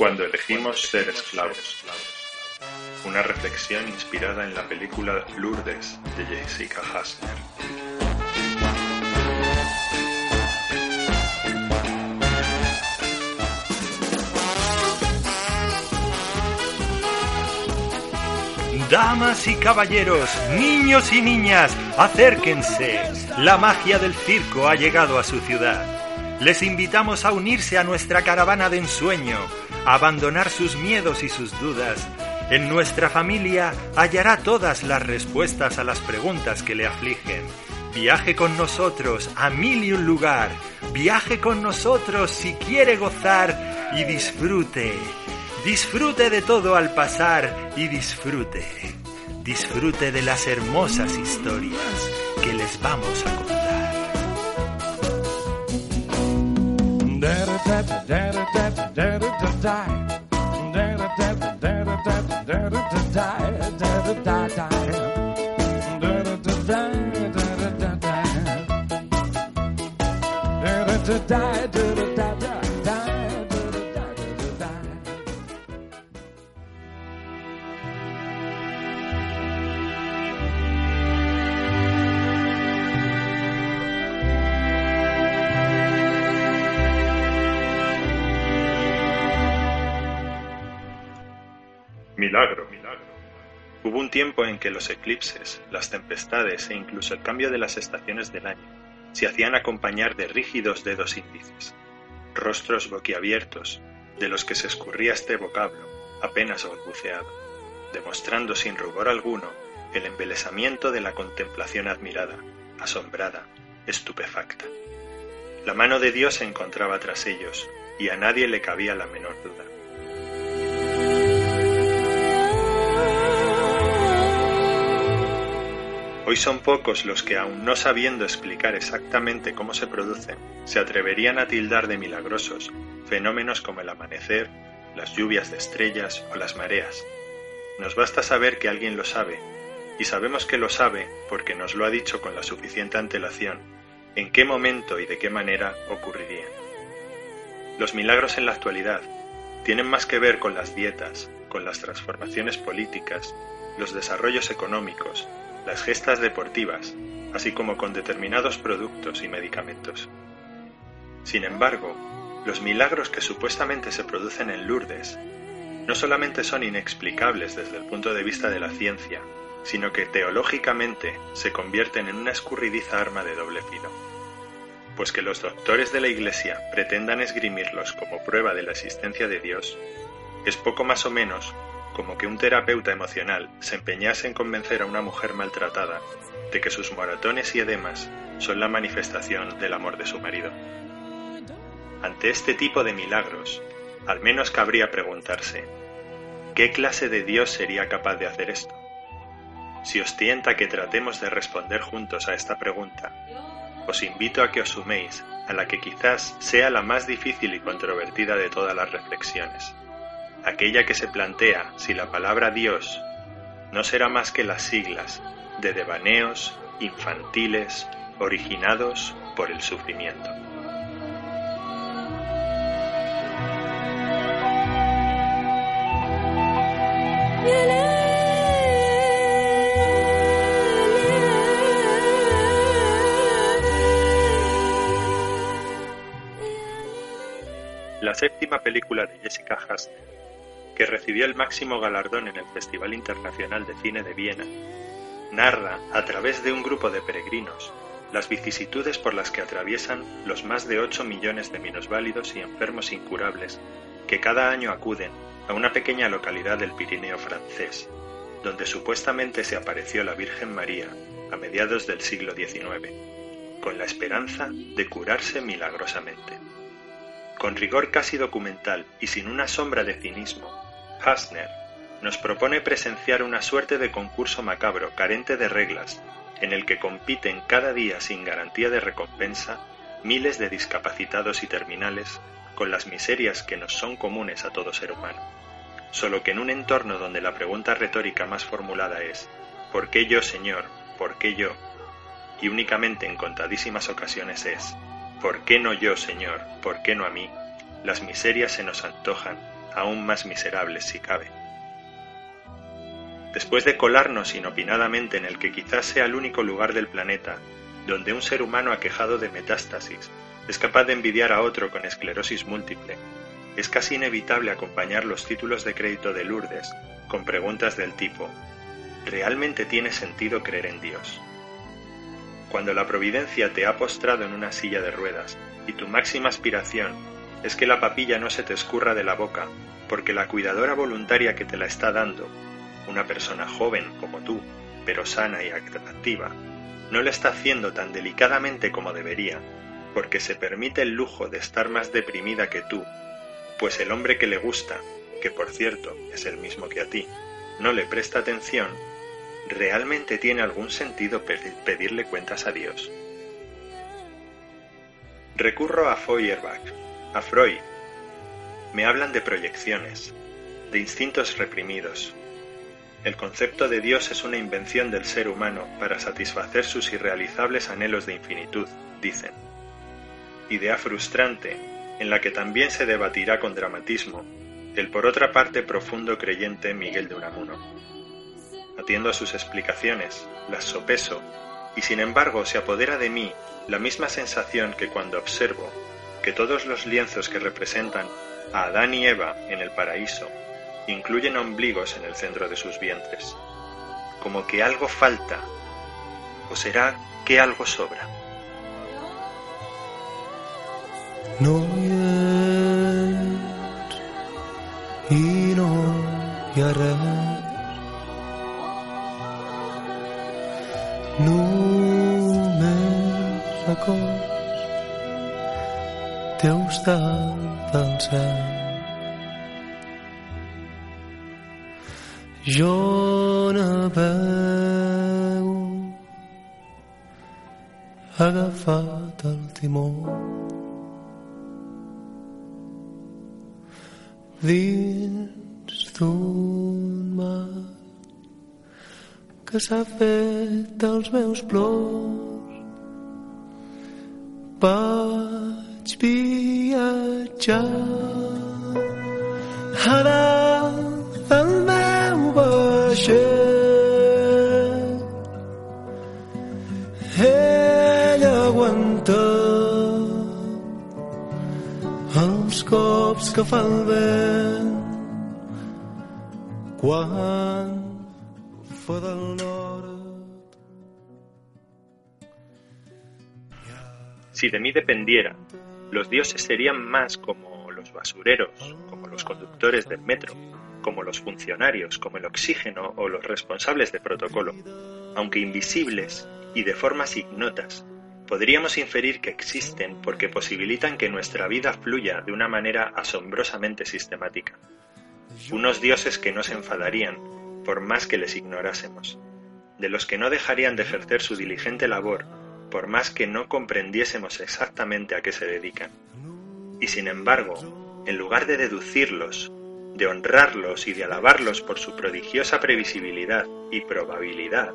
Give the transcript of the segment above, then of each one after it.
cuando elegimos ser esclavos. Una reflexión inspirada en la película Lourdes de Jessica Hasner. Damas y caballeros, niños y niñas, acérquense. La magia del circo ha llegado a su ciudad. Les invitamos a unirse a nuestra caravana de ensueño, abandonar sus miedos y sus dudas. En nuestra familia hallará todas las respuestas a las preguntas que le afligen. Viaje con nosotros a mil y un lugar. Viaje con nosotros si quiere gozar y disfrute. Disfrute de todo al pasar y disfrute. Disfrute de las hermosas historias que les vamos a contar. die. Da da da da da da da da da da da da da die, die, die. Milagro. Hubo un tiempo en que los eclipses, las tempestades e incluso el cambio de las estaciones del año se hacían acompañar de rígidos dedos índices, rostros boquiabiertos, de los que se escurría este vocablo, apenas balbuceado, demostrando sin rubor alguno el embelesamiento de la contemplación admirada, asombrada, estupefacta. La mano de Dios se encontraba tras ellos, y a nadie le cabía la menor duda. Hoy son pocos los que, aun no sabiendo explicar exactamente cómo se producen, se atreverían a tildar de milagrosos fenómenos como el amanecer, las lluvias de estrellas o las mareas. Nos basta saber que alguien lo sabe, y sabemos que lo sabe porque nos lo ha dicho con la suficiente antelación, en qué momento y de qué manera ocurrirían. Los milagros en la actualidad tienen más que ver con las dietas, con las transformaciones políticas, los desarrollos económicos, las gestas deportivas, así como con determinados productos y medicamentos. Sin embargo, los milagros que supuestamente se producen en Lourdes no solamente son inexplicables desde el punto de vista de la ciencia, sino que teológicamente se convierten en una escurridiza arma de doble filo. Pues que los doctores de la Iglesia pretendan esgrimirlos como prueba de la existencia de Dios es poco más o menos como que un terapeuta emocional se empeñase en convencer a una mujer maltratada de que sus moratones y edemas son la manifestación del amor de su marido. Ante este tipo de milagros, al menos cabría preguntarse, ¿qué clase de Dios sería capaz de hacer esto? Si os tienta que tratemos de responder juntos a esta pregunta, os invito a que os suméis a la que quizás sea la más difícil y controvertida de todas las reflexiones aquella que se plantea si la palabra Dios no será más que las siglas de devaneos infantiles originados por el sufrimiento. La séptima película de Jessica Chastain que recibió el máximo galardón en el Festival Internacional de Cine de Viena, narra, a través de un grupo de peregrinos, las vicisitudes por las que atraviesan los más de 8 millones de minusválidos y enfermos incurables que cada año acuden a una pequeña localidad del Pirineo francés, donde supuestamente se apareció la Virgen María a mediados del siglo XIX, con la esperanza de curarse milagrosamente. Con rigor casi documental y sin una sombra de cinismo, Hasner nos propone presenciar una suerte de concurso macabro carente de reglas, en el que compiten cada día sin garantía de recompensa miles de discapacitados y terminales con las miserias que nos son comunes a todo ser humano. Solo que en un entorno donde la pregunta retórica más formulada es ¿por qué yo, Señor? ¿por qué yo? y únicamente en contadísimas ocasiones es ¿por qué no yo, Señor? ¿por qué no a mí? Las miserias se nos antojan aún más miserables si cabe. Después de colarnos inopinadamente en el que quizás sea el único lugar del planeta donde un ser humano aquejado de metástasis es capaz de envidiar a otro con esclerosis múltiple, es casi inevitable acompañar los títulos de crédito de Lourdes con preguntas del tipo ¿Realmente tiene sentido creer en Dios? Cuando la providencia te ha postrado en una silla de ruedas y tu máxima aspiración es que la papilla no se te escurra de la boca, porque la cuidadora voluntaria que te la está dando, una persona joven como tú, pero sana y atractiva, no lo está haciendo tan delicadamente como debería, porque se permite el lujo de estar más deprimida que tú, pues el hombre que le gusta, que por cierto es el mismo que a ti, no le presta atención, ¿realmente tiene algún sentido pedirle cuentas a Dios? Recurro a Feuerbach, a Freud. Me hablan de proyecciones, de instintos reprimidos. El concepto de Dios es una invención del ser humano para satisfacer sus irrealizables anhelos de infinitud, dicen. Idea frustrante, en la que también se debatirá con dramatismo el por otra parte profundo creyente Miguel de Unamuno. Atiendo a sus explicaciones, las sopeso, y sin embargo se apodera de mí la misma sensación que cuando observo que todos los lienzos que representan a Adán y Eva en el paraíso incluyen ombligos en el centro de sus vientres, como que algo falta, o será que algo sobra. No. Només teus del cel. Jo navego agafat el timó dins d'un mar que s'ha fet dels meus plors vaig viatjar a dalt del meu vaixell ell aguanta els cops que fa el vent quan fa del nord Si de mí dependiera, los dioses serían más como los basureros, como los conductores del metro, como los funcionarios, como el oxígeno o los responsables de protocolo, aunque invisibles y de formas ignotas. Podríamos inferir que existen porque posibilitan que nuestra vida fluya de una manera asombrosamente sistemática. Unos dioses que no se enfadarían por más que les ignorásemos, de los que no dejarían de ejercer su diligente labor por más que no comprendiésemos exactamente a qué se dedican. Y sin embargo, en lugar de deducirlos, de honrarlos y de alabarlos por su prodigiosa previsibilidad y probabilidad,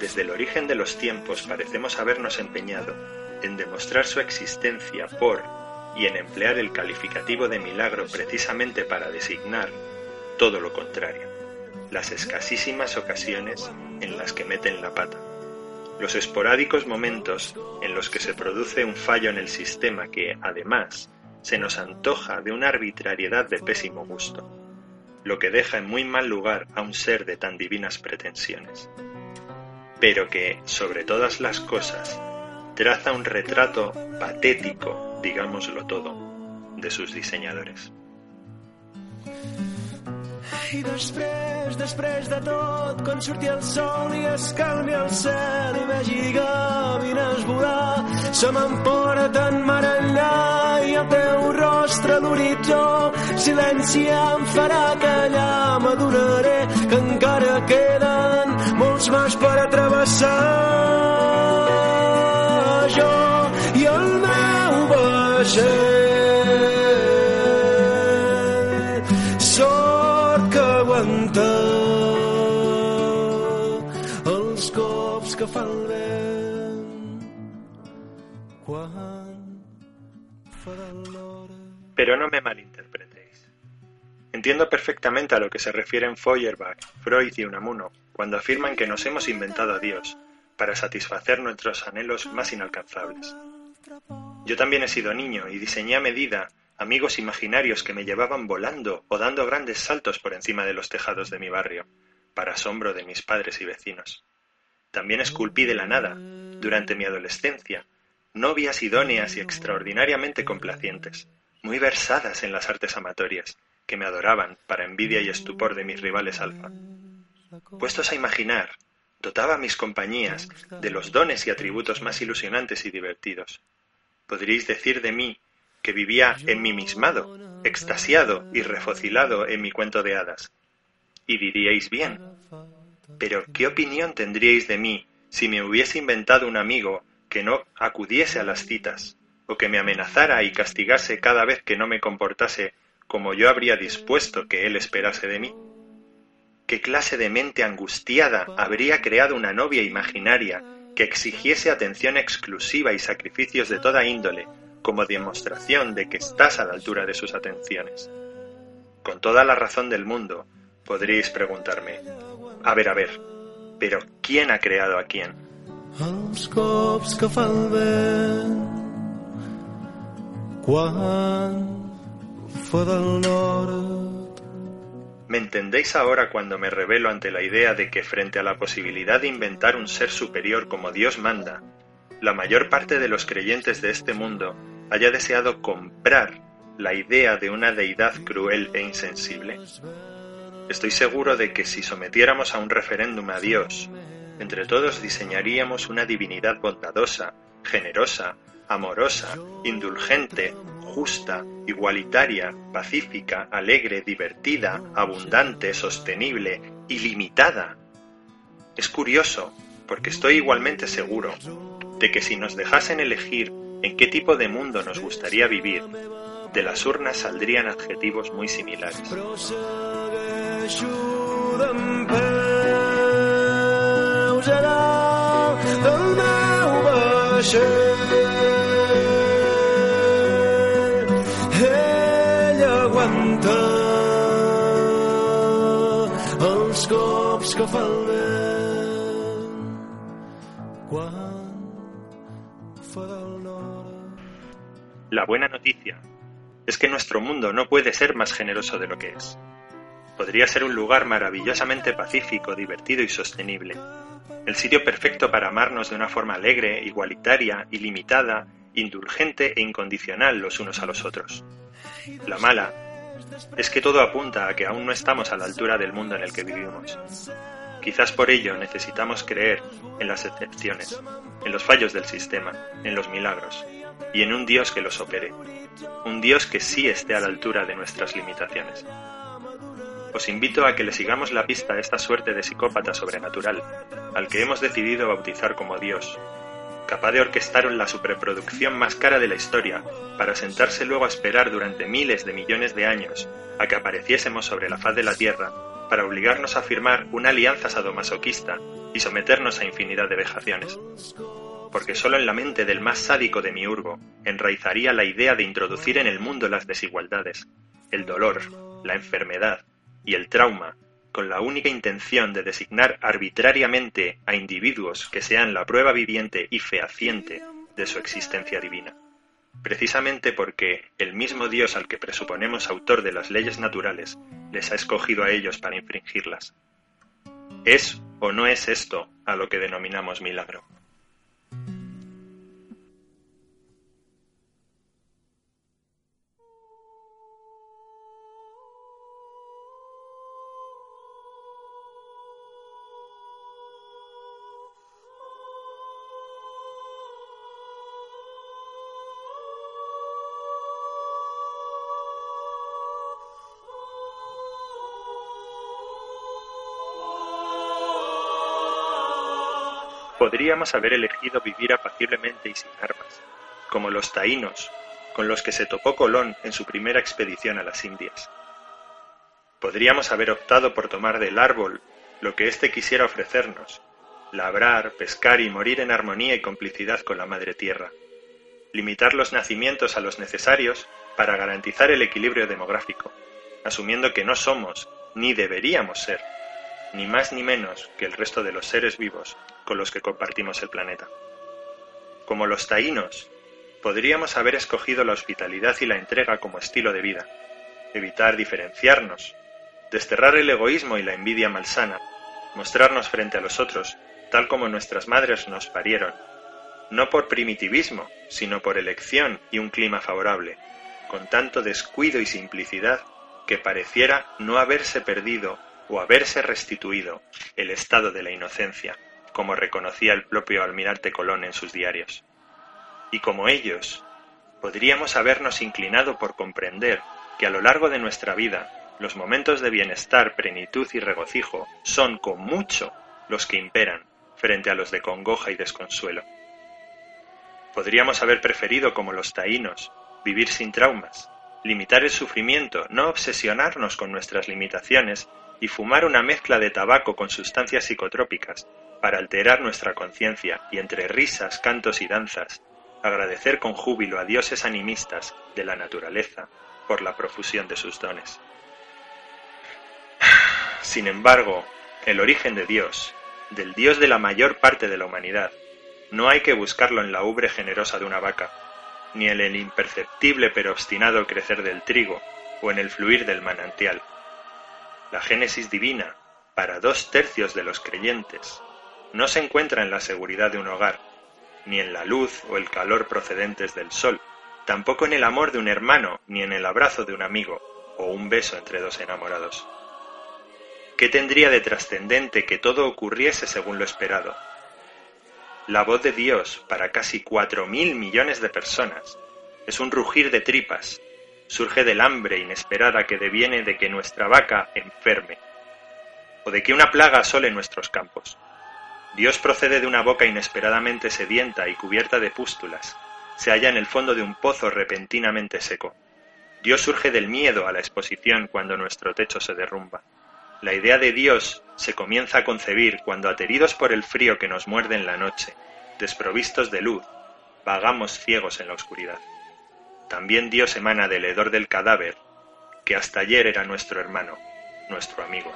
desde el origen de los tiempos parecemos habernos empeñado en demostrar su existencia por y en emplear el calificativo de milagro precisamente para designar todo lo contrario, las escasísimas ocasiones en las que meten la pata los esporádicos momentos en los que se produce un fallo en el sistema que, además, se nos antoja de una arbitrariedad de pésimo gusto, lo que deja en muy mal lugar a un ser de tan divinas pretensiones, pero que, sobre todas las cosas, traza un retrato patético, digámoslo todo, de sus diseñadores. I després, després de tot, quan surti el sol i es calmi el cel i vegi gavines volar, se m'emporten mar enllà i el teu rostre a l'horitzó, silenci em farà callar, m'adonaré que encara queden molts mars per atrevessar. Jo i el meu vaixell Pero no me malinterpretéis. Entiendo perfectamente a lo que se refieren Feuerbach, Freud y Unamuno cuando afirman que nos hemos inventado a Dios para satisfacer nuestros anhelos más inalcanzables. Yo también he sido niño y diseñé a medida amigos imaginarios que me llevaban volando o dando grandes saltos por encima de los tejados de mi barrio, para asombro de mis padres y vecinos. También esculpí de la nada, durante mi adolescencia, novias idóneas y extraordinariamente complacientes, muy versadas en las artes amatorias, que me adoraban para envidia y estupor de mis rivales alfa. Puestos a imaginar, dotaba a mis compañías de los dones y atributos más ilusionantes y divertidos. Podríais decir de mí que vivía enmimismado, extasiado y refocilado en mi cuento de hadas. Y diríais bien, pero ¿qué opinión tendríais de mí si me hubiese inventado un amigo que no acudiese a las citas, o que me amenazara y castigase cada vez que no me comportase como yo habría dispuesto que él esperase de mí? ¿Qué clase de mente angustiada habría creado una novia imaginaria que exigiese atención exclusiva y sacrificios de toda índole como demostración de que estás a la altura de sus atenciones? Con toda la razón del mundo, podríais preguntarme, a ver, a ver, pero ¿quién ha creado a quién? ¿Me entendéis ahora cuando me revelo ante la idea de que frente a la posibilidad de inventar un ser superior como Dios manda, la mayor parte de los creyentes de este mundo haya deseado comprar la idea de una deidad cruel e insensible? Estoy seguro de que si sometiéramos a un referéndum a Dios, entre todos diseñaríamos una divinidad bondadosa, generosa, amorosa, indulgente, justa, igualitaria, pacífica, alegre, divertida, abundante, sostenible, ilimitada. Es curioso, porque estoy igualmente seguro de que si nos dejasen elegir en qué tipo de mundo nos gustaría vivir, de las urnas saldrían adjetivos muy similares. La buena noticia es que nuestro mundo no puede ser más generoso de lo que es. Podría ser un lugar maravillosamente pacífico, divertido y sostenible. El sitio perfecto para amarnos de una forma alegre, igualitaria, ilimitada, indulgente e incondicional los unos a los otros. La mala es que todo apunta a que aún no estamos a la altura del mundo en el que vivimos. Quizás por ello necesitamos creer en las excepciones, en los fallos del sistema, en los milagros, y en un Dios que los opere, un Dios que sí esté a la altura de nuestras limitaciones. Os invito a que le sigamos la pista a esta suerte de psicópata sobrenatural, al que hemos decidido bautizar como Dios, capaz de orquestar la superproducción más cara de la historia, para sentarse luego a esperar durante miles de millones de años a que apareciésemos sobre la faz de la Tierra, para obligarnos a firmar una alianza sadomasoquista y someternos a infinidad de vejaciones. Porque solo en la mente del más sádico de Miurgo enraizaría la idea de introducir en el mundo las desigualdades, el dolor, la enfermedad y el trauma, con la única intención de designar arbitrariamente a individuos que sean la prueba viviente y fehaciente de su existencia divina. Precisamente porque el mismo Dios al que presuponemos autor de las leyes naturales les ha escogido a ellos para infringirlas. ¿Es o no es esto a lo que denominamos milagro? Podríamos haber elegido vivir apaciblemente y sin armas, como los taínos, con los que se topó Colón en su primera expedición a las Indias. Podríamos haber optado por tomar del árbol lo que éste quisiera ofrecernos, labrar, pescar y morir en armonía y complicidad con la Madre Tierra, limitar los nacimientos a los necesarios para garantizar el equilibrio demográfico, asumiendo que no somos, ni deberíamos ser, ni más ni menos que el resto de los seres vivos con los que compartimos el planeta. Como los taínos, podríamos haber escogido la hospitalidad y la entrega como estilo de vida, evitar diferenciarnos, desterrar el egoísmo y la envidia malsana, mostrarnos frente a los otros tal como nuestras madres nos parieron, no por primitivismo, sino por elección y un clima favorable, con tanto descuido y simplicidad que pareciera no haberse perdido o haberse restituido el estado de la inocencia, como reconocía el propio almirante Colón en sus diarios. Y como ellos, podríamos habernos inclinado por comprender que a lo largo de nuestra vida los momentos de bienestar, plenitud y regocijo son con mucho los que imperan frente a los de congoja y desconsuelo. Podríamos haber preferido, como los taínos, vivir sin traumas, limitar el sufrimiento, no obsesionarnos con nuestras limitaciones y fumar una mezcla de tabaco con sustancias psicotrópicas para alterar nuestra conciencia y entre risas, cantos y danzas, agradecer con júbilo a dioses animistas de la naturaleza por la profusión de sus dones. Sin embargo, el origen de Dios, del Dios de la mayor parte de la humanidad, no hay que buscarlo en la ubre generosa de una vaca, ni en el imperceptible pero obstinado crecer del trigo o en el fluir del manantial. La génesis divina, para dos tercios de los creyentes, no se encuentra en la seguridad de un hogar, ni en la luz o el calor procedentes del sol, tampoco en el amor de un hermano, ni en el abrazo de un amigo, o un beso entre dos enamorados. ¿Qué tendría de trascendente que todo ocurriese según lo esperado? La voz de Dios para casi cuatro mil millones de personas es un rugir de tripas, surge del hambre inesperada que deviene de que nuestra vaca enferme, o de que una plaga asole nuestros campos. Dios procede de una boca inesperadamente sedienta y cubierta de pústulas, se halla en el fondo de un pozo repentinamente seco. Dios surge del miedo a la exposición cuando nuestro techo se derrumba. La idea de Dios se comienza a concebir cuando, ateridos por el frío que nos muerde en la noche, desprovistos de luz, vagamos ciegos en la oscuridad. También Dios emana del hedor del cadáver, que hasta ayer era nuestro hermano, nuestro amigo,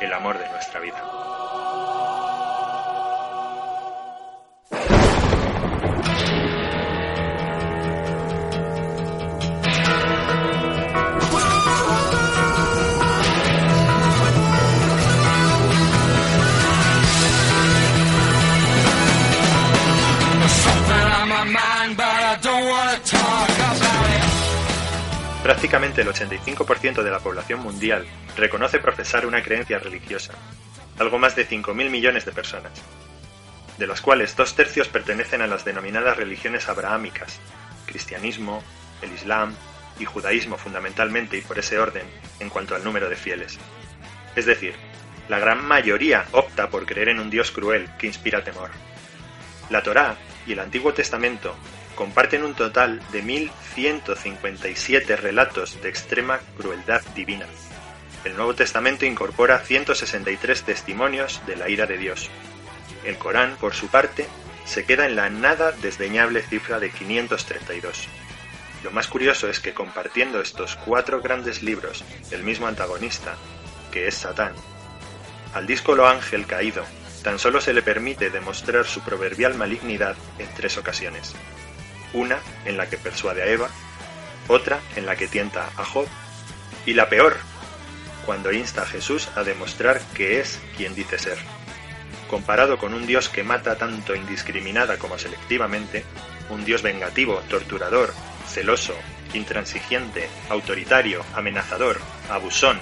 el amor de nuestra vida. Prácticamente el 85% de la población mundial reconoce profesar una creencia religiosa, algo más de 5.000 millones de personas, de las cuales dos tercios pertenecen a las denominadas religiones abrahámicas, cristianismo, el islam y judaísmo fundamentalmente y por ese orden en cuanto al número de fieles. Es decir, la gran mayoría opta por creer en un Dios cruel que inspira temor. La Torá y el Antiguo Testamento comparten un total de 1157 relatos de extrema crueldad divina. El Nuevo Testamento incorpora 163 testimonios de la ira de Dios. El Corán, por su parte, se queda en la nada desdeñable cifra de 532. Lo más curioso es que compartiendo estos cuatro grandes libros el mismo antagonista, que es Satán, al díscolo ángel caído tan solo se le permite demostrar su proverbial malignidad en tres ocasiones una en la que persuade a Eva, otra en la que tienta a Job, y la peor, cuando insta a Jesús a demostrar que es quien dice ser. Comparado con un Dios que mata tanto indiscriminada como selectivamente, un Dios vengativo, torturador, celoso, intransigente, autoritario, amenazador, abusón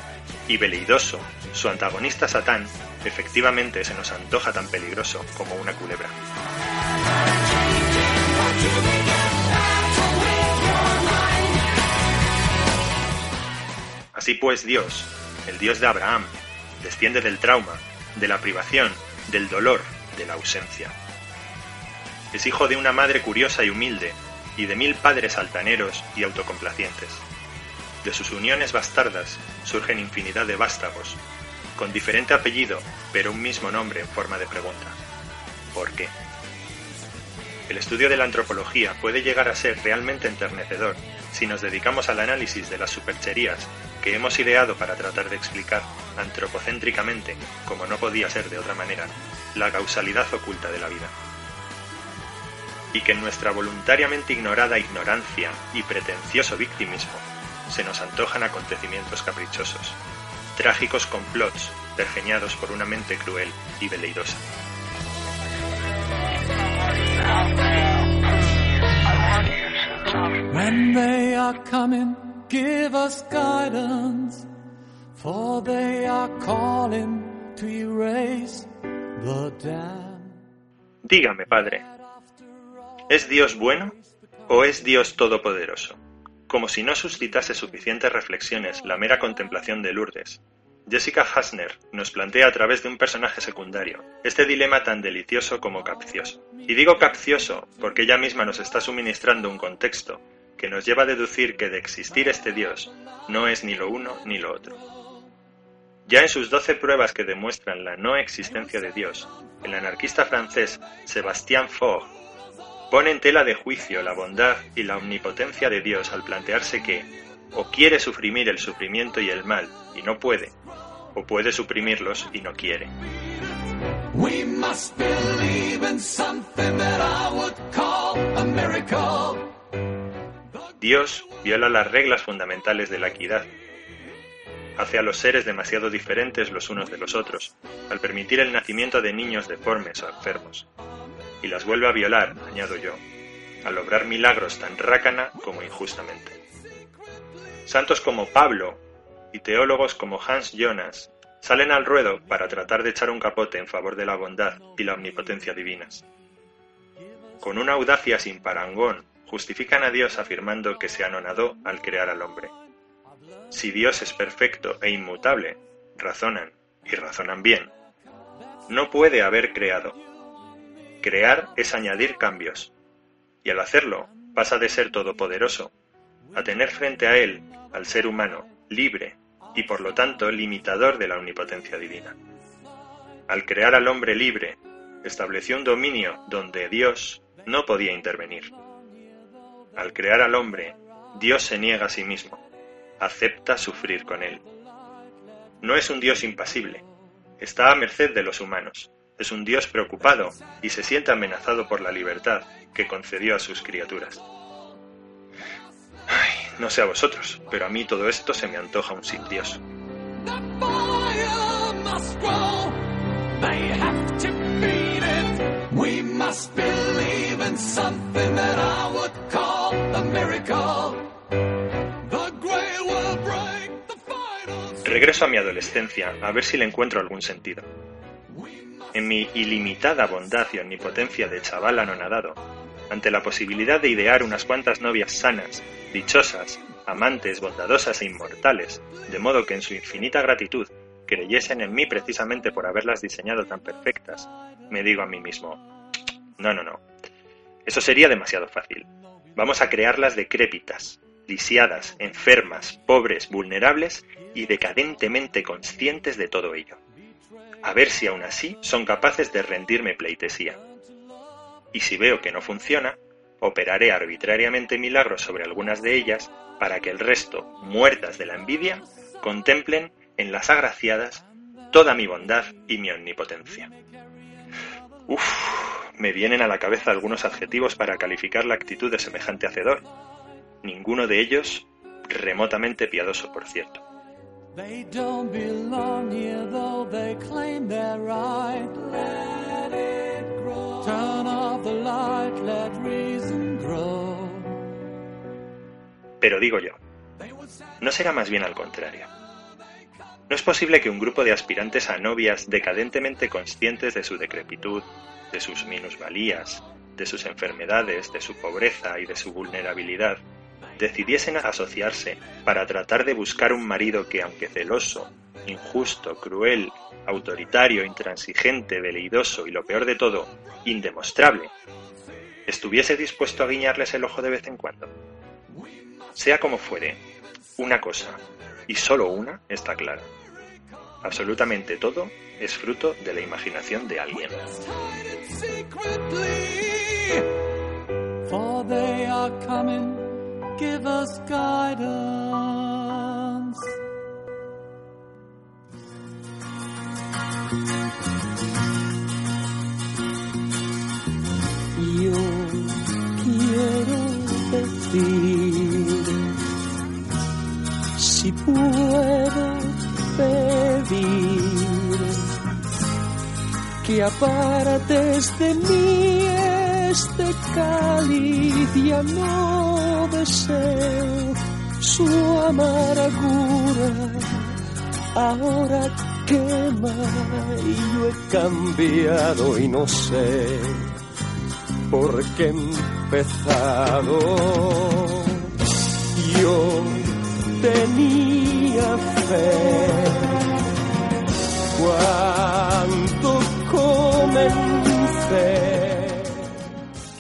y veleidoso, su antagonista Satán efectivamente se nos antoja tan peligroso como una culebra. Así pues Dios, el Dios de Abraham, desciende del trauma, de la privación, del dolor, de la ausencia. Es hijo de una madre curiosa y humilde, y de mil padres altaneros y autocomplacientes. De sus uniones bastardas surgen infinidad de vástagos, con diferente apellido, pero un mismo nombre en forma de pregunta. ¿Por qué? El estudio de la antropología puede llegar a ser realmente enternecedor si nos dedicamos al análisis de las supercherías que hemos ideado para tratar de explicar antropocéntricamente, como no podía ser de otra manera, la causalidad oculta de la vida. Y que en nuestra voluntariamente ignorada ignorancia y pretencioso victimismo se nos antojan acontecimientos caprichosos, trágicos complots pergeñados por una mente cruel y veleidosa. Dígame, Padre, ¿es Dios bueno o es Dios todopoderoso? Como si no suscitase suficientes reflexiones la mera contemplación de Lourdes, Jessica Hasner nos plantea a través de un personaje secundario este dilema tan delicioso como capcioso. Y digo capcioso porque ella misma nos está suministrando un contexto que nos lleva a deducir que de existir este Dios no es ni lo uno ni lo otro. Ya en sus doce pruebas que demuestran la no existencia de Dios, el anarquista francés Sébastien Faure pone en tela de juicio la bondad y la omnipotencia de Dios al plantearse que o quiere suprimir el sufrimiento y el mal y no puede, o puede suprimirlos y no quiere. Dios viola las reglas fundamentales de la equidad. Hace a los seres demasiado diferentes los unos de los otros, al permitir el nacimiento de niños deformes o enfermos. Y las vuelve a violar, añado yo, al obrar milagros tan rácana como injustamente. Santos como Pablo y teólogos como Hans Jonas salen al ruedo para tratar de echar un capote en favor de la bondad y la omnipotencia divinas. Con una audacia sin parangón, justifican a Dios afirmando que se anonadó al crear al hombre. Si Dios es perfecto e inmutable, razonan, y razonan bien, no puede haber creado. Crear es añadir cambios, y al hacerlo pasa de ser todopoderoso a tener frente a él al ser humano libre y por lo tanto limitador de la omnipotencia divina. Al crear al hombre libre, estableció un dominio donde Dios no podía intervenir. Al crear al hombre, Dios se niega a sí mismo, acepta sufrir con él. No es un Dios impasible, está a merced de los humanos, es un Dios preocupado y se siente amenazado por la libertad que concedió a sus criaturas. Ay, no sé a vosotros, pero a mí todo esto se me antoja un sin Dios. Regreso a mi adolescencia a ver si le encuentro algún sentido. En mi ilimitada bondad y omnipotencia de chaval anonadado, ante la posibilidad de idear unas cuantas novias sanas, dichosas, amantes, bondadosas e inmortales, de modo que en su infinita gratitud creyesen en mí precisamente por haberlas diseñado tan perfectas, me digo a mí mismo, no, no, no, eso sería demasiado fácil. Vamos a crearlas decrépitas, lisiadas, enfermas, pobres, vulnerables y decadentemente conscientes de todo ello. A ver si aún así son capaces de rendirme pleitesía. Y si veo que no funciona, operaré arbitrariamente milagros sobre algunas de ellas para que el resto, muertas de la envidia, contemplen en las agraciadas toda mi bondad y mi omnipotencia. Uf, me vienen a la cabeza algunos adjetivos para calificar la actitud de semejante hacedor. Ninguno de ellos remotamente piadoso, por cierto. They don't belong here, though they claim they're right. Let it grow. Turn off the light, let reason grow. Pero digo yo, ¿no será más bien al contrario? ¿No es posible que un grupo de aspirantes a novias decadentemente conscientes de su decrepitud, de sus minusvalías, de sus enfermedades, de su pobreza y de su vulnerabilidad, decidiesen asociarse para tratar de buscar un marido que, aunque celoso, injusto, cruel, autoritario, intransigente, veleidoso y lo peor de todo, indemostrable, estuviese dispuesto a guiñarles el ojo de vez en cuando? Sea como fuere, una cosa, y solo una, está clara. Absolutamente todo es fruto de la imaginación de alguien. Puedo pedir que apartes de mí este cáliz ya no deseo su amargura. Ahora quema y yo he cambiado y no sé por qué he empezado. Yo tenía fe.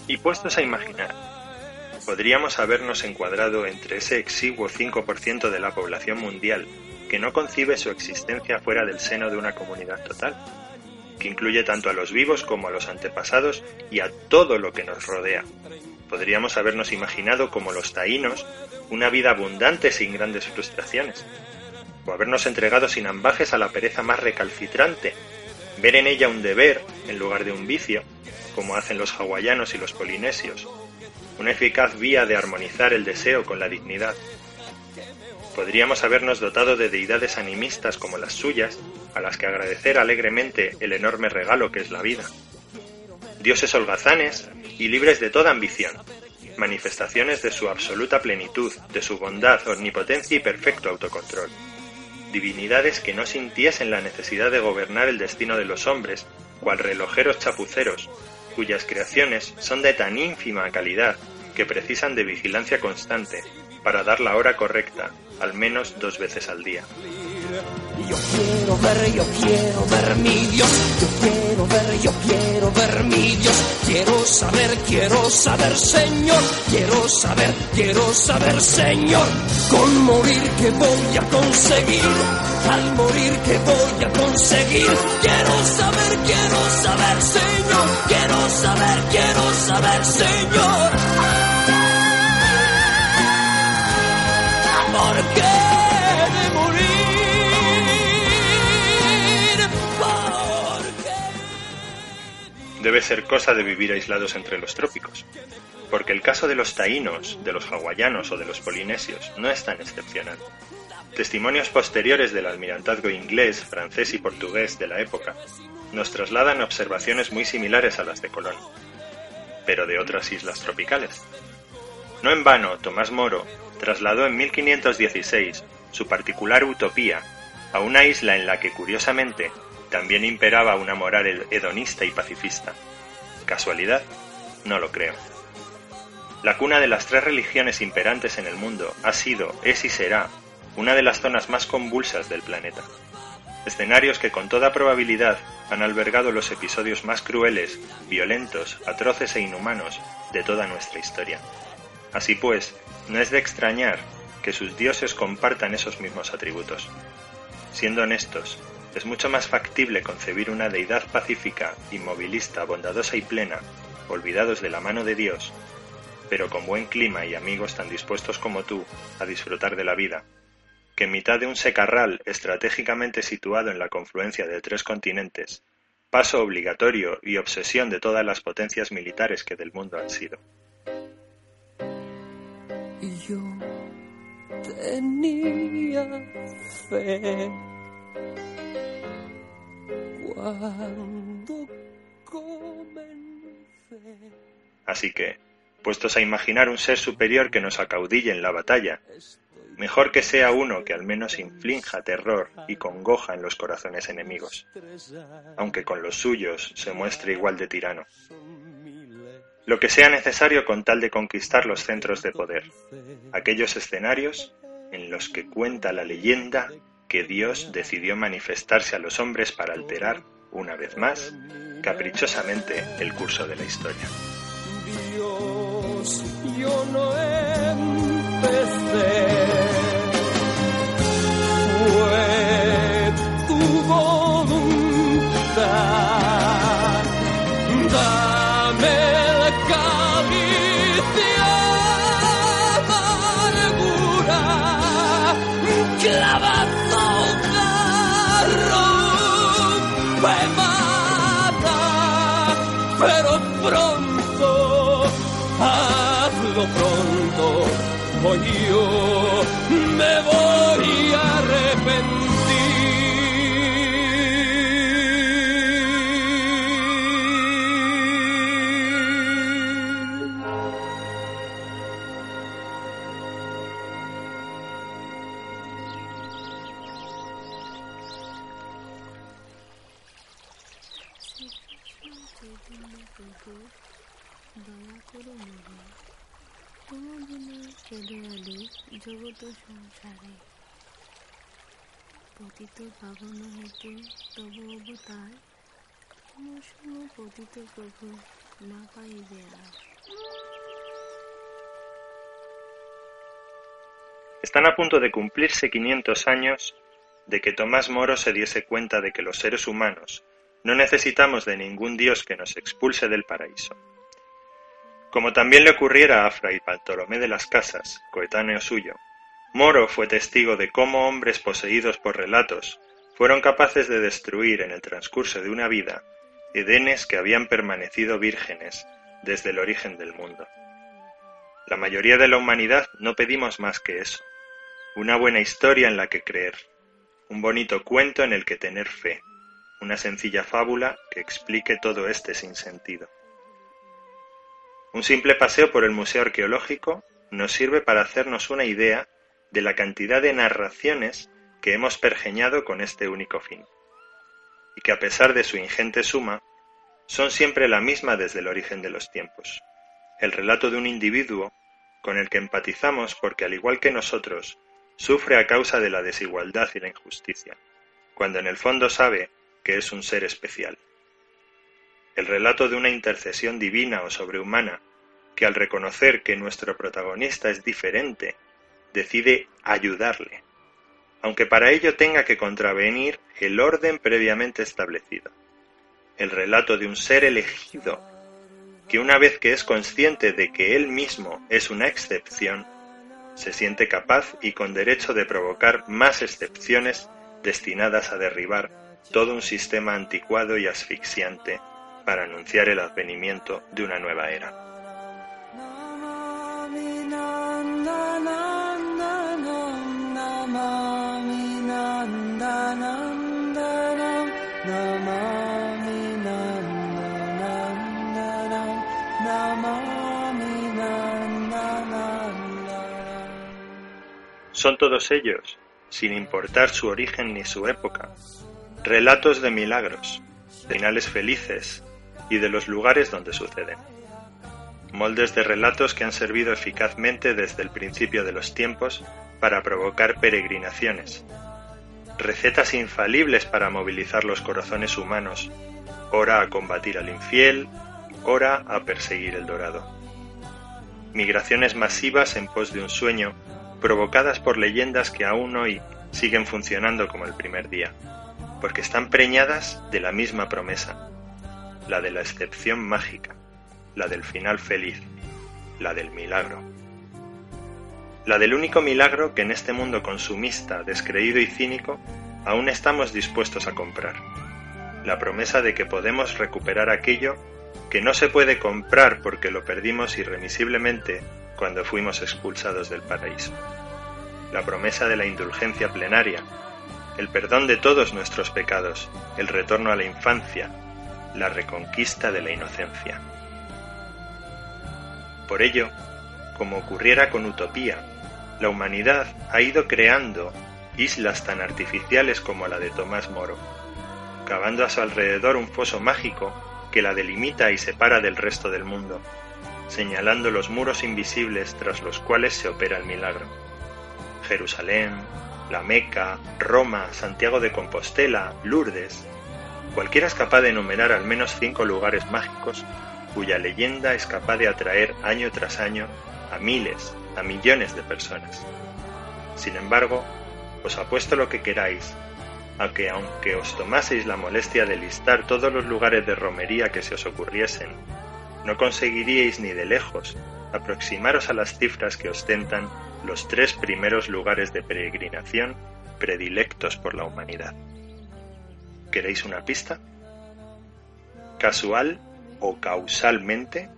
Y puestos a imaginar, podríamos habernos encuadrado entre ese exiguo 5% de la población mundial que no concibe su existencia fuera del seno de una comunidad total, que incluye tanto a los vivos como a los antepasados y a todo lo que nos rodea. Podríamos habernos imaginado como los taínos una vida abundante sin grandes frustraciones, o habernos entregado sin ambajes a la pereza más recalcitrante, ver en ella un deber en lugar de un vicio, como hacen los hawaianos y los polinesios, una eficaz vía de armonizar el deseo con la dignidad. Podríamos habernos dotado de deidades animistas como las suyas, a las que agradecer alegremente el enorme regalo que es la vida. Dioses holgazanes y libres de toda ambición, manifestaciones de su absoluta plenitud, de su bondad, omnipotencia y perfecto autocontrol. Divinidades que no sintiesen la necesidad de gobernar el destino de los hombres, cual relojeros chapuceros, cuyas creaciones son de tan ínfima calidad que precisan de vigilancia constante para dar la hora correcta, al menos dos veces al día. Yo quiero ver, yo quiero ver mi Dios. Yo quiero ver, yo quiero ver mi Dios. Quiero saber, quiero saber, Señor. Quiero saber, quiero saber, Señor. Con morir que voy a conseguir. Al morir que voy a conseguir. Quiero saber, quiero saber, Señor. Quiero saber, quiero saber, Señor. Debe ser cosa de vivir aislados entre los trópicos, porque el caso de los taínos, de los hawaianos o de los polinesios no es tan excepcional. Testimonios posteriores del almirantazgo inglés, francés y portugués de la época nos trasladan observaciones muy similares a las de Colón, pero de otras islas tropicales. No en vano, Tomás Moro trasladó en 1516 su particular utopía a una isla en la que, curiosamente, también imperaba una moral hedonista y pacifista. ¿Casualidad? No lo creo. La cuna de las tres religiones imperantes en el mundo ha sido, es y será, una de las zonas más convulsas del planeta. Escenarios que con toda probabilidad han albergado los episodios más crueles, violentos, atroces e inhumanos de toda nuestra historia. Así pues, no es de extrañar que sus dioses compartan esos mismos atributos. Siendo honestos, es mucho más factible concebir una deidad pacífica, inmovilista, bondadosa y plena, olvidados de la mano de Dios, pero con buen clima y amigos tan dispuestos como tú a disfrutar de la vida, que en mitad de un secarral estratégicamente situado en la confluencia de tres continentes, paso obligatorio y obsesión de todas las potencias militares que del mundo han sido. Yo tenía fe cuando comencé. Así que, puestos a imaginar un ser superior que nos acaudille en la batalla, mejor que sea uno que al menos inflinja terror y congoja en los corazones enemigos, aunque con los suyos se muestre igual de tirano. Lo que sea necesario con tal de conquistar los centros de poder, aquellos escenarios en los que cuenta la leyenda que Dios decidió manifestarse a los hombres para alterar, una vez más, caprichosamente el curso de la historia. Dios, yo no empecé. দয়া করে নেবে তোমার জন্য কেঁদে আলি জগত সংসারে পতিত পাবন হেতু তব অবতার তোমার শুনো পতিত প্রভু না পাইবে আর Están a punto de cumplirse 500 años de que Tomás Moro se diese cuenta de que los seres humanos no necesitamos de ningún Dios que nos expulse del paraíso. Como también le ocurriera a Fray Bartolomé de las Casas, coetáneo suyo, Moro fue testigo de cómo hombres poseídos por relatos fueron capaces de destruir en el transcurso de una vida edenes que habían permanecido vírgenes desde el origen del mundo. La mayoría de la humanidad no pedimos más que eso, una buena historia en la que creer, un bonito cuento en el que tener fe, una sencilla fábula que explique todo este sinsentido. Un simple paseo por el Museo Arqueológico nos sirve para hacernos una idea de la cantidad de narraciones que hemos pergeñado con este único fin, y que a pesar de su ingente suma, son siempre la misma desde el origen de los tiempos, el relato de un individuo con el que empatizamos porque al igual que nosotros, sufre a causa de la desigualdad y la injusticia, cuando en el fondo sabe que es un ser especial. El relato de una intercesión divina o sobrehumana que al reconocer que nuestro protagonista es diferente, decide ayudarle, aunque para ello tenga que contravenir el orden previamente establecido. El relato de un ser elegido que una vez que es consciente de que él mismo es una excepción, se siente capaz y con derecho de provocar más excepciones destinadas a derribar todo un sistema anticuado y asfixiante para anunciar el advenimiento de una nueva era. Son todos ellos, sin importar su origen ni su época, relatos de milagros, de finales felices y de los lugares donde suceden. Moldes de relatos que han servido eficazmente desde el principio de los tiempos para provocar peregrinaciones. Recetas infalibles para movilizar los corazones humanos, ora a combatir al infiel, ora a perseguir el dorado. Migraciones masivas en pos de un sueño, provocadas por leyendas que aún hoy siguen funcionando como el primer día, porque están preñadas de la misma promesa, la de la excepción mágica, la del final feliz, la del milagro. La del único milagro que en este mundo consumista, descreído y cínico, aún estamos dispuestos a comprar. La promesa de que podemos recuperar aquello que no se puede comprar porque lo perdimos irremisiblemente cuando fuimos expulsados del paraíso. La promesa de la indulgencia plenaria, el perdón de todos nuestros pecados, el retorno a la infancia, la reconquista de la inocencia. Por ello, como ocurriera con Utopía, la humanidad ha ido creando islas tan artificiales como la de Tomás Moro, cavando a su alrededor un foso mágico que la delimita y separa del resto del mundo, señalando los muros invisibles tras los cuales se opera el milagro. Jerusalén, la Meca, Roma, Santiago de Compostela, Lourdes. Cualquiera es capaz de enumerar al menos cinco lugares mágicos cuya leyenda es capaz de atraer año tras año a miles, a millones de personas. Sin embargo, os apuesto lo que queráis, a que aunque os tomaseis la molestia de listar todos los lugares de romería que se os ocurriesen, no conseguiríais ni de lejos aproximaros a las cifras que ostentan los tres primeros lugares de peregrinación predilectos por la humanidad. ¿Queréis una pista? Casual o causalmente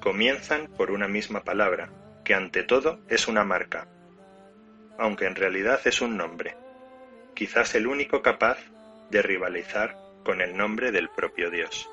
comienzan por una misma palabra, que ante todo es una marca, aunque en realidad es un nombre, quizás el único capaz de rivalizar con el nombre del propio Dios.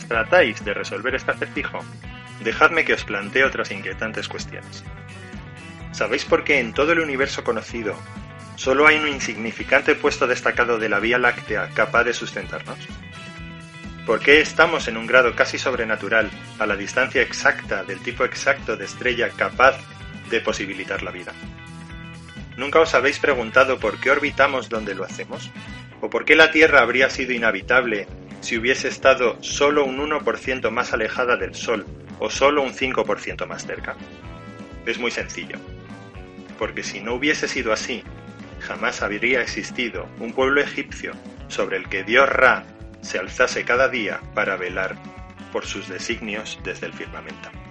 Tratáis de resolver este acertijo, dejadme que os plantee otras inquietantes cuestiones. ¿Sabéis por qué en todo el universo conocido solo hay un insignificante puesto destacado de la Vía Láctea capaz de sustentarnos? ¿Por qué estamos en un grado casi sobrenatural a la distancia exacta del tipo exacto de estrella capaz de posibilitar la vida? ¿Nunca os habéis preguntado por qué orbitamos donde lo hacemos? ¿O por qué la Tierra habría sido inhabitable si hubiese estado solo un 1% más alejada del Sol o solo un 5% más cerca? Es muy sencillo. Porque si no hubiese sido así, jamás habría existido un pueblo egipcio sobre el que Dios Ra se alzase cada día para velar por sus designios desde el firmamento.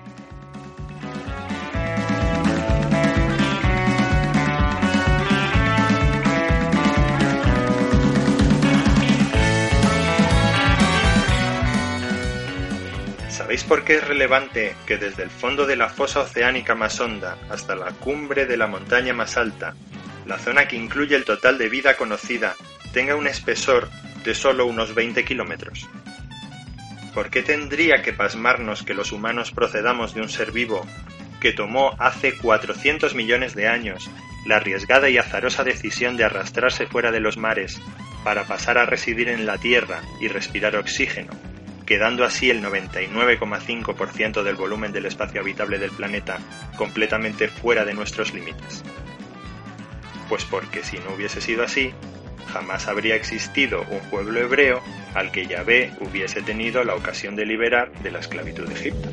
¿Sabéis por qué es relevante que desde el fondo de la fosa oceánica más honda hasta la cumbre de la montaña más alta, la zona que incluye el total de vida conocida tenga un espesor de solo unos 20 kilómetros? ¿Por qué tendría que pasmarnos que los humanos procedamos de un ser vivo que tomó hace 400 millones de años la arriesgada y azarosa decisión de arrastrarse fuera de los mares para pasar a residir en la Tierra y respirar oxígeno, quedando así el 99,5% del volumen del espacio habitable del planeta completamente fuera de nuestros límites. Pues porque si no hubiese sido así, jamás habría existido un pueblo hebreo al que Yahvé hubiese tenido la ocasión de liberar de la esclavitud de Egipto.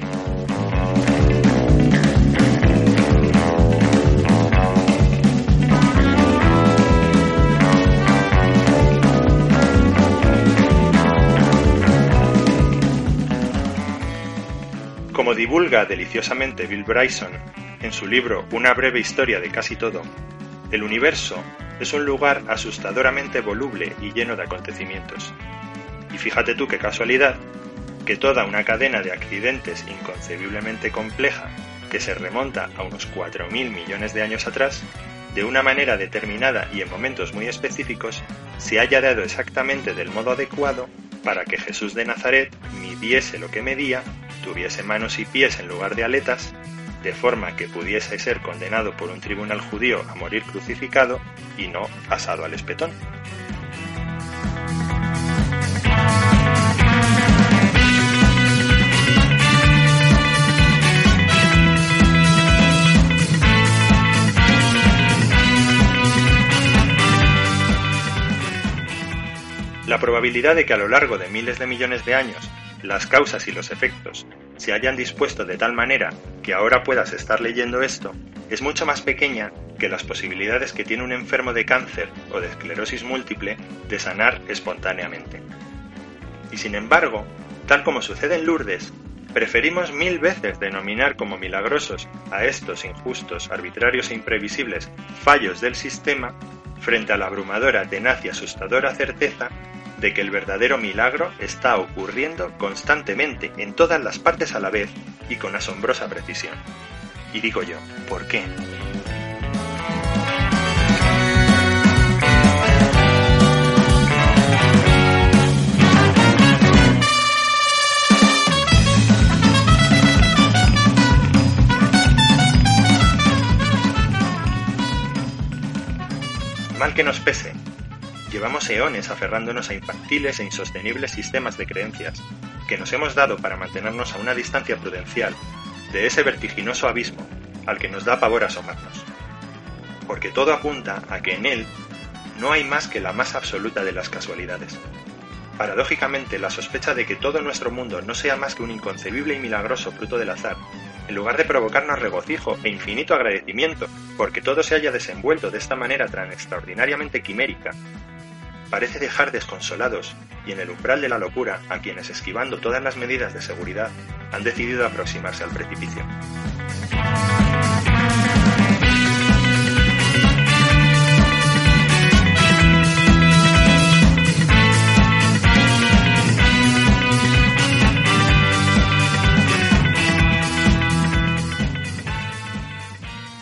Como divulga deliciosamente Bill Bryson en su libro Una breve historia de casi todo, el universo es un lugar asustadoramente voluble y lleno de acontecimientos. Y fíjate tú qué casualidad que toda una cadena de accidentes inconcebiblemente compleja que se remonta a unos 4.000 millones de años atrás, de una manera determinada y en momentos muy específicos, se haya dado exactamente del modo adecuado para que Jesús de Nazaret midiese lo que medía, tuviese manos y pies en lugar de aletas, de forma que pudiese ser condenado por un tribunal judío a morir crucificado y no asado al espetón. La probabilidad de que a lo largo de miles de millones de años las causas y los efectos se hayan dispuesto de tal manera que ahora puedas estar leyendo esto es mucho más pequeña que las posibilidades que tiene un enfermo de cáncer o de esclerosis múltiple de sanar espontáneamente. Y sin embargo, tal como sucede en Lourdes, preferimos mil veces denominar como milagrosos a estos injustos, arbitrarios e imprevisibles fallos del sistema frente a la abrumadora, tenaz y asustadora certeza de que el verdadero milagro está ocurriendo constantemente en todas las partes a la vez y con asombrosa precisión. Y digo yo, ¿por qué? Mal que nos pese, llevamos eones aferrándonos a infantiles e insostenibles sistemas de creencias que nos hemos dado para mantenernos a una distancia prudencial de ese vertiginoso abismo al que nos da pavor asomarnos. Porque todo apunta a que en él no hay más que la más absoluta de las casualidades. Paradójicamente, la sospecha de que todo nuestro mundo no sea más que un inconcebible y milagroso fruto del azar, en lugar de provocarnos regocijo e infinito agradecimiento porque todo se haya desenvuelto de esta manera tan extraordinariamente quimérica, parece dejar desconsolados y en el umbral de la locura a quienes esquivando todas las medidas de seguridad han decidido aproximarse al precipicio.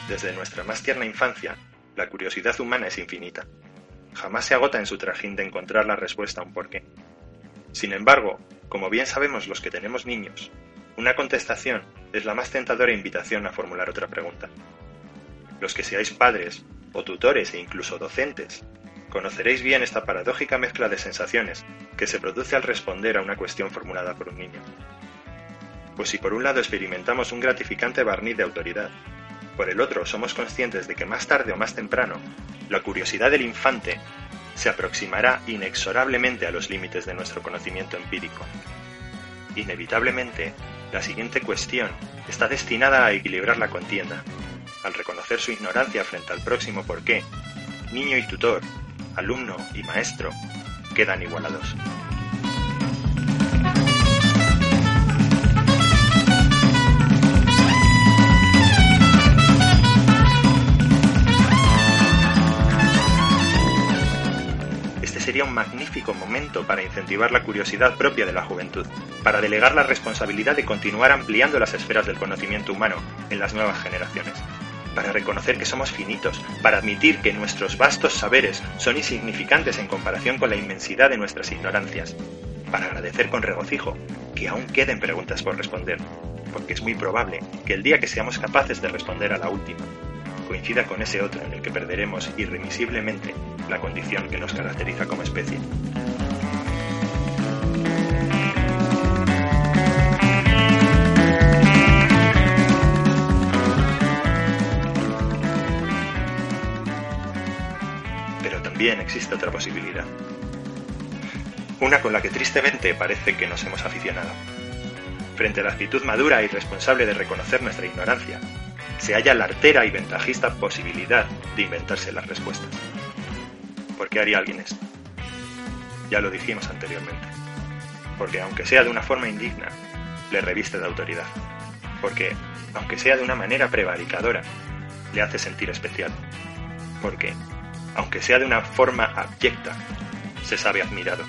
Desde nuestra más tierna infancia, la curiosidad humana es infinita jamás se agota en su trajín de encontrar la respuesta a un porqué. Sin embargo, como bien sabemos los que tenemos niños, una contestación es la más tentadora invitación a formular otra pregunta. Los que seáis padres, o tutores e incluso docentes, conoceréis bien esta paradójica mezcla de sensaciones que se produce al responder a una cuestión formulada por un niño. Pues si por un lado experimentamos un gratificante barniz de autoridad, por el otro somos conscientes de que más tarde o más temprano la curiosidad del infante se aproximará inexorablemente a los límites de nuestro conocimiento empírico. Inevitablemente, la siguiente cuestión está destinada a equilibrar la contienda. Al reconocer su ignorancia frente al próximo porqué, niño y tutor, alumno y maestro quedan igualados. Sería un magnífico momento para incentivar la curiosidad propia de la juventud, para delegar la responsabilidad de continuar ampliando las esferas del conocimiento humano en las nuevas generaciones, para reconocer que somos finitos, para admitir que nuestros vastos saberes son insignificantes en comparación con la inmensidad de nuestras ignorancias, para agradecer con regocijo que aún queden preguntas por responder, porque es muy probable que el día que seamos capaces de responder a la última, coincida con ese otro en el que perderemos irremisiblemente la condición que nos caracteriza como especie. Pero también existe otra posibilidad. Una con la que tristemente parece que nos hemos aficionado. Frente a la actitud madura y responsable de reconocer nuestra ignorancia, se halla la artera y ventajista posibilidad de inventarse las respuestas. ¿Por qué haría alguien esto? Ya lo dijimos anteriormente. Porque aunque sea de una forma indigna, le reviste de autoridad. Porque, aunque sea de una manera prevaricadora, le hace sentir especial. Porque, aunque sea de una forma abyecta, se sabe admirado.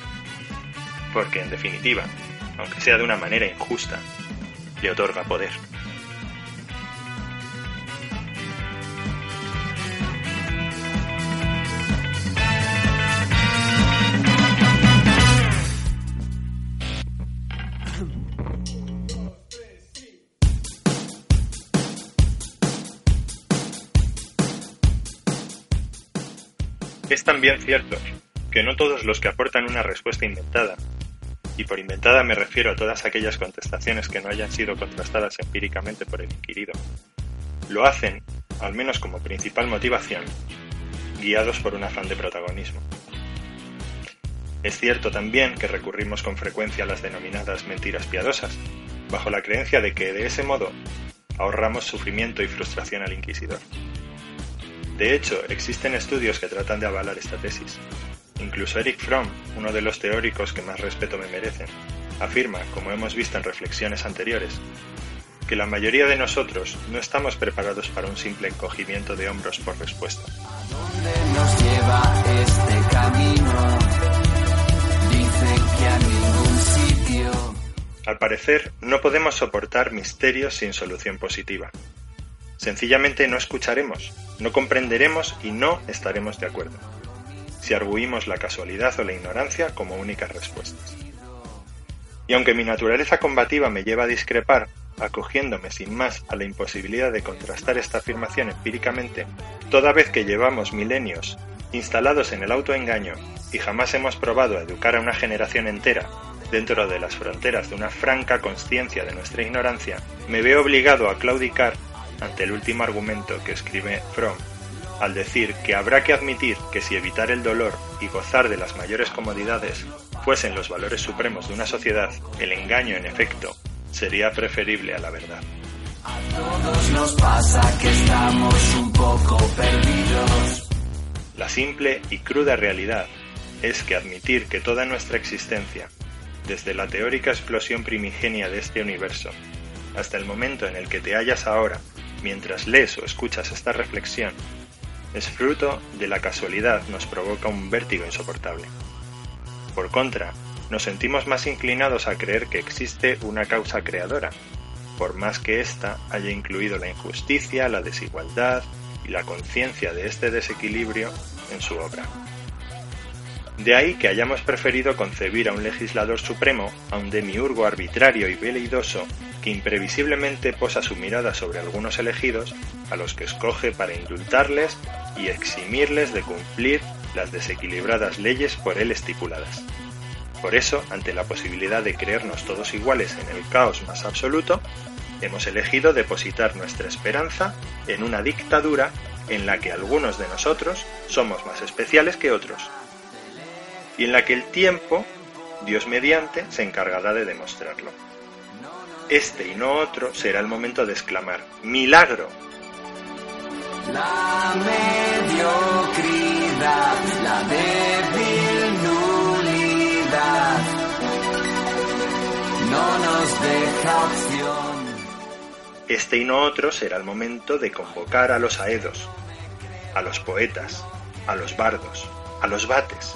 Porque, en definitiva, aunque sea de una manera injusta, le otorga poder. Es también cierto que no todos los que aportan una respuesta inventada, y por inventada me refiero a todas aquellas contestaciones que no hayan sido contrastadas empíricamente por el inquirido, lo hacen, al menos como principal motivación, guiados por un afán de protagonismo. Es cierto también que recurrimos con frecuencia a las denominadas mentiras piadosas, bajo la creencia de que de ese modo ahorramos sufrimiento y frustración al inquisidor. De hecho, existen estudios que tratan de avalar esta tesis. Incluso Eric Fromm, uno de los teóricos que más respeto me merecen, afirma, como hemos visto en reflexiones anteriores, que la mayoría de nosotros no estamos preparados para un simple encogimiento de hombros por respuesta. nos lleva este camino? que a ningún sitio. Al parecer, no podemos soportar misterios sin solución positiva. Sencillamente no escucharemos, no comprenderemos y no estaremos de acuerdo, si arguimos la casualidad o la ignorancia como únicas respuestas. Y aunque mi naturaleza combativa me lleva a discrepar, acogiéndome sin más a la imposibilidad de contrastar esta afirmación empíricamente, toda vez que llevamos milenios instalados en el autoengaño y jamás hemos probado a educar a una generación entera dentro de las fronteras de una franca conciencia de nuestra ignorancia, me veo obligado a claudicar ante el último argumento que escribe Fromm, al decir que habrá que admitir que si evitar el dolor y gozar de las mayores comodidades fuesen los valores supremos de una sociedad, el engaño, en efecto, sería preferible a la verdad. A todos nos pasa que estamos un poco perdidos. La simple y cruda realidad es que admitir que toda nuestra existencia, desde la teórica explosión primigenia de este universo, hasta el momento en el que te hallas ahora, mientras lees o escuchas esta reflexión, es fruto de la casualidad nos provoca un vértigo insoportable. Por contra, nos sentimos más inclinados a creer que existe una causa creadora, por más que ésta haya incluido la injusticia, la desigualdad y la conciencia de este desequilibrio en su obra. De ahí que hayamos preferido concebir a un legislador supremo, a un demiurgo arbitrario y veleidoso que imprevisiblemente posa su mirada sobre algunos elegidos, a los que escoge para indultarles y eximirles de cumplir las desequilibradas leyes por él estipuladas. Por eso, ante la posibilidad de creernos todos iguales en el caos más absoluto, hemos elegido depositar nuestra esperanza en una dictadura en la que algunos de nosotros somos más especiales que otros, y en la que el tiempo, Dios mediante, se encargará de demostrarlo. Este y no otro será el momento de exclamar, ¡Milagro! La mediocridad, la débil nulidad, no nos deja opción. Este y no otro será el momento de convocar a los aedos, a los poetas, a los bardos, a los bates,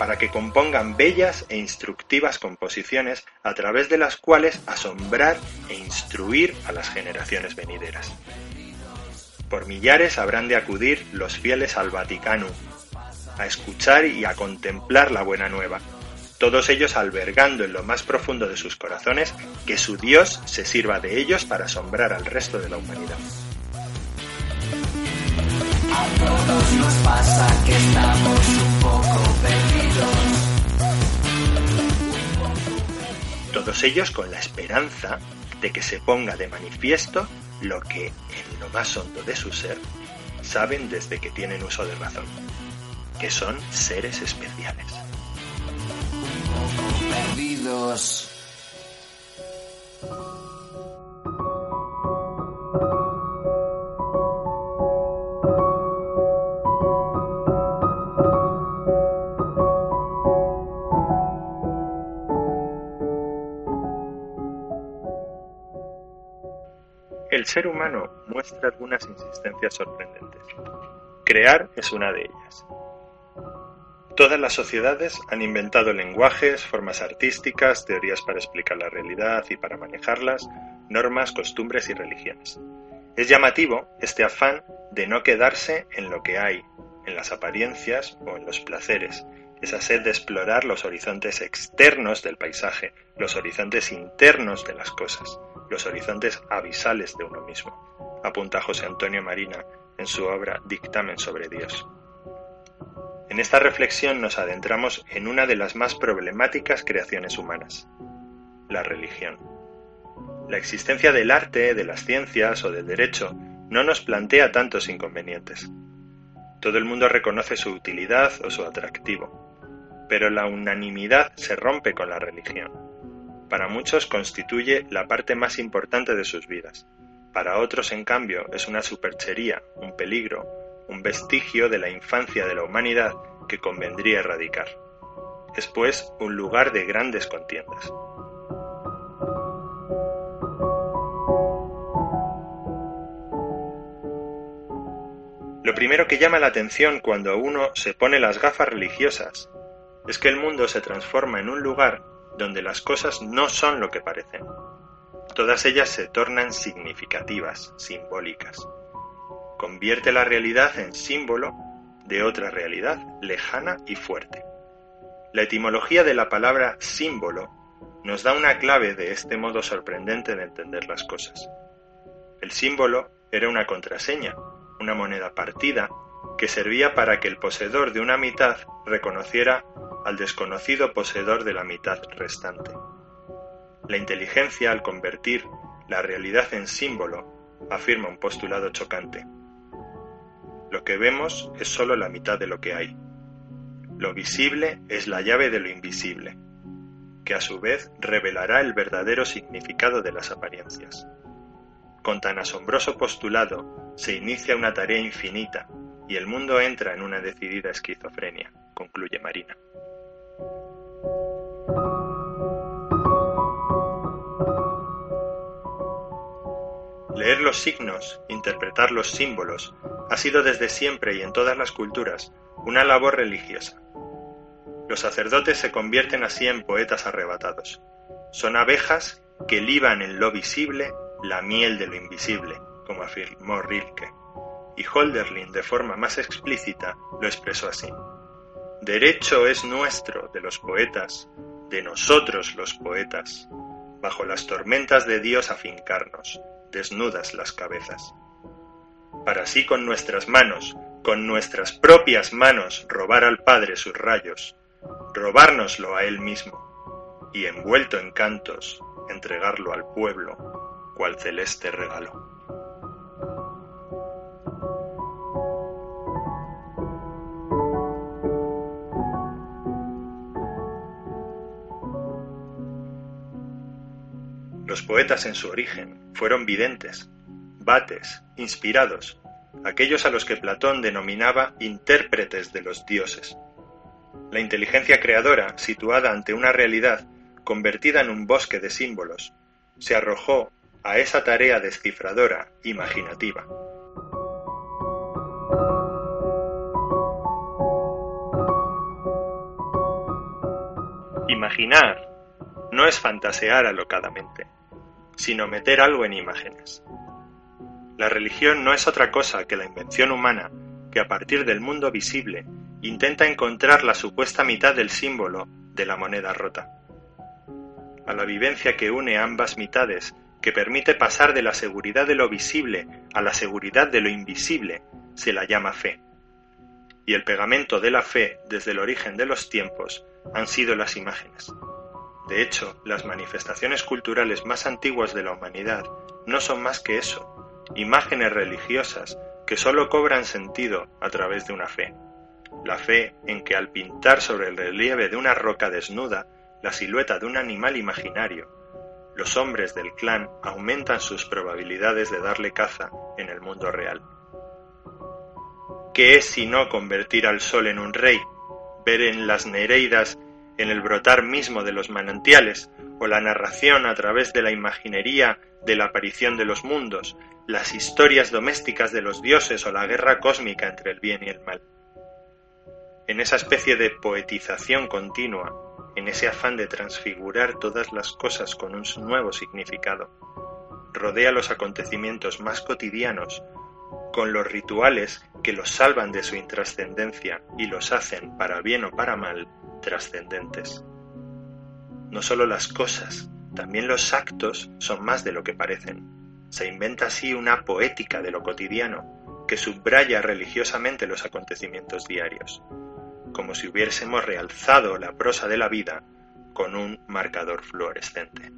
para que compongan bellas e instructivas composiciones a través de las cuales asombrar e instruir a las generaciones venideras. Por millares habrán de acudir los fieles al Vaticano, a escuchar y a contemplar la buena nueva, todos ellos albergando en lo más profundo de sus corazones que su Dios se sirva de ellos para asombrar al resto de la humanidad. A todos nos pasa que estamos un poco perdidos. Todos ellos con la esperanza de que se ponga de manifiesto lo que, en lo más hondo de su ser, saben desde que tienen uso de razón, que son seres especiales. Perdidos. Ser humano muestra algunas insistencias sorprendentes. Crear es una de ellas. Todas las sociedades han inventado lenguajes, formas artísticas, teorías para explicar la realidad y para manejarlas, normas, costumbres y religiones. Es llamativo este afán de no quedarse en lo que hay, en las apariencias o en los placeres, esa sed de explorar los horizontes externos del paisaje, los horizontes internos de las cosas, los horizontes abisales de uno mismo, apunta José Antonio Marina en su obra Dictamen sobre Dios. En esta reflexión nos adentramos en una de las más problemáticas creaciones humanas, la religión. La existencia del arte, de las ciencias o del derecho no nos plantea tantos inconvenientes. Todo el mundo reconoce su utilidad o su atractivo, pero la unanimidad se rompe con la religión. Para muchos constituye la parte más importante de sus vidas. Para otros, en cambio, es una superchería, un peligro, un vestigio de la infancia de la humanidad que convendría erradicar. Es pues un lugar de grandes contiendas. Lo primero que llama la atención cuando uno se pone las gafas religiosas es que el mundo se transforma en un lugar donde las cosas no son lo que parecen. Todas ellas se tornan significativas, simbólicas. Convierte la realidad en símbolo de otra realidad lejana y fuerte. La etimología de la palabra símbolo nos da una clave de este modo sorprendente de entender las cosas. El símbolo era una contraseña, una moneda partida que servía para que el poseedor de una mitad reconociera al desconocido poseedor de la mitad restante. La inteligencia, al convertir la realidad en símbolo, afirma un postulado chocante. Lo que vemos es sólo la mitad de lo que hay. Lo visible es la llave de lo invisible, que a su vez revelará el verdadero significado de las apariencias. Con tan asombroso postulado se inicia una tarea infinita y el mundo entra en una decidida esquizofrenia, concluye Marina. Leer los signos, interpretar los símbolos, ha sido desde siempre y en todas las culturas una labor religiosa. Los sacerdotes se convierten así en poetas arrebatados. Son abejas que liban en lo visible la miel de lo invisible, como afirmó Rilke. Y Holderlin, de forma más explícita, lo expresó así. Derecho es nuestro, de los poetas, de nosotros los poetas, bajo las tormentas de Dios afincarnos, desnudas las cabezas. Para así con nuestras manos, con nuestras propias manos, robar al Padre sus rayos, robárnoslo a Él mismo, y envuelto en cantos, entregarlo al pueblo, cual celeste regalo. Poetas en su origen fueron videntes, bates, inspirados, aquellos a los que Platón denominaba intérpretes de los dioses. La inteligencia creadora, situada ante una realidad convertida en un bosque de símbolos, se arrojó a esa tarea descifradora imaginativa. Imaginar no es fantasear alocadamente sino meter algo en imágenes. La religión no es otra cosa que la invención humana que a partir del mundo visible intenta encontrar la supuesta mitad del símbolo de la moneda rota. A la vivencia que une ambas mitades, que permite pasar de la seguridad de lo visible a la seguridad de lo invisible, se la llama fe. Y el pegamento de la fe desde el origen de los tiempos han sido las imágenes. De hecho, las manifestaciones culturales más antiguas de la humanidad no son más que eso, imágenes religiosas que sólo cobran sentido a través de una fe. La fe en que al pintar sobre el relieve de una roca desnuda la silueta de un animal imaginario, los hombres del clan aumentan sus probabilidades de darle caza en el mundo real. ¿Qué es sino convertir al sol en un rey, ver en las Nereidas en el brotar mismo de los manantiales, o la narración a través de la imaginería de la aparición de los mundos, las historias domésticas de los dioses o la guerra cósmica entre el bien y el mal. En esa especie de poetización continua, en ese afán de transfigurar todas las cosas con un nuevo significado, rodea los acontecimientos más cotidianos con los rituales que los salvan de su intrascendencia y los hacen, para bien o para mal, trascendentes. No solo las cosas, también los actos son más de lo que parecen. Se inventa así una poética de lo cotidiano que subraya religiosamente los acontecimientos diarios, como si hubiésemos realzado la prosa de la vida con un marcador fluorescente.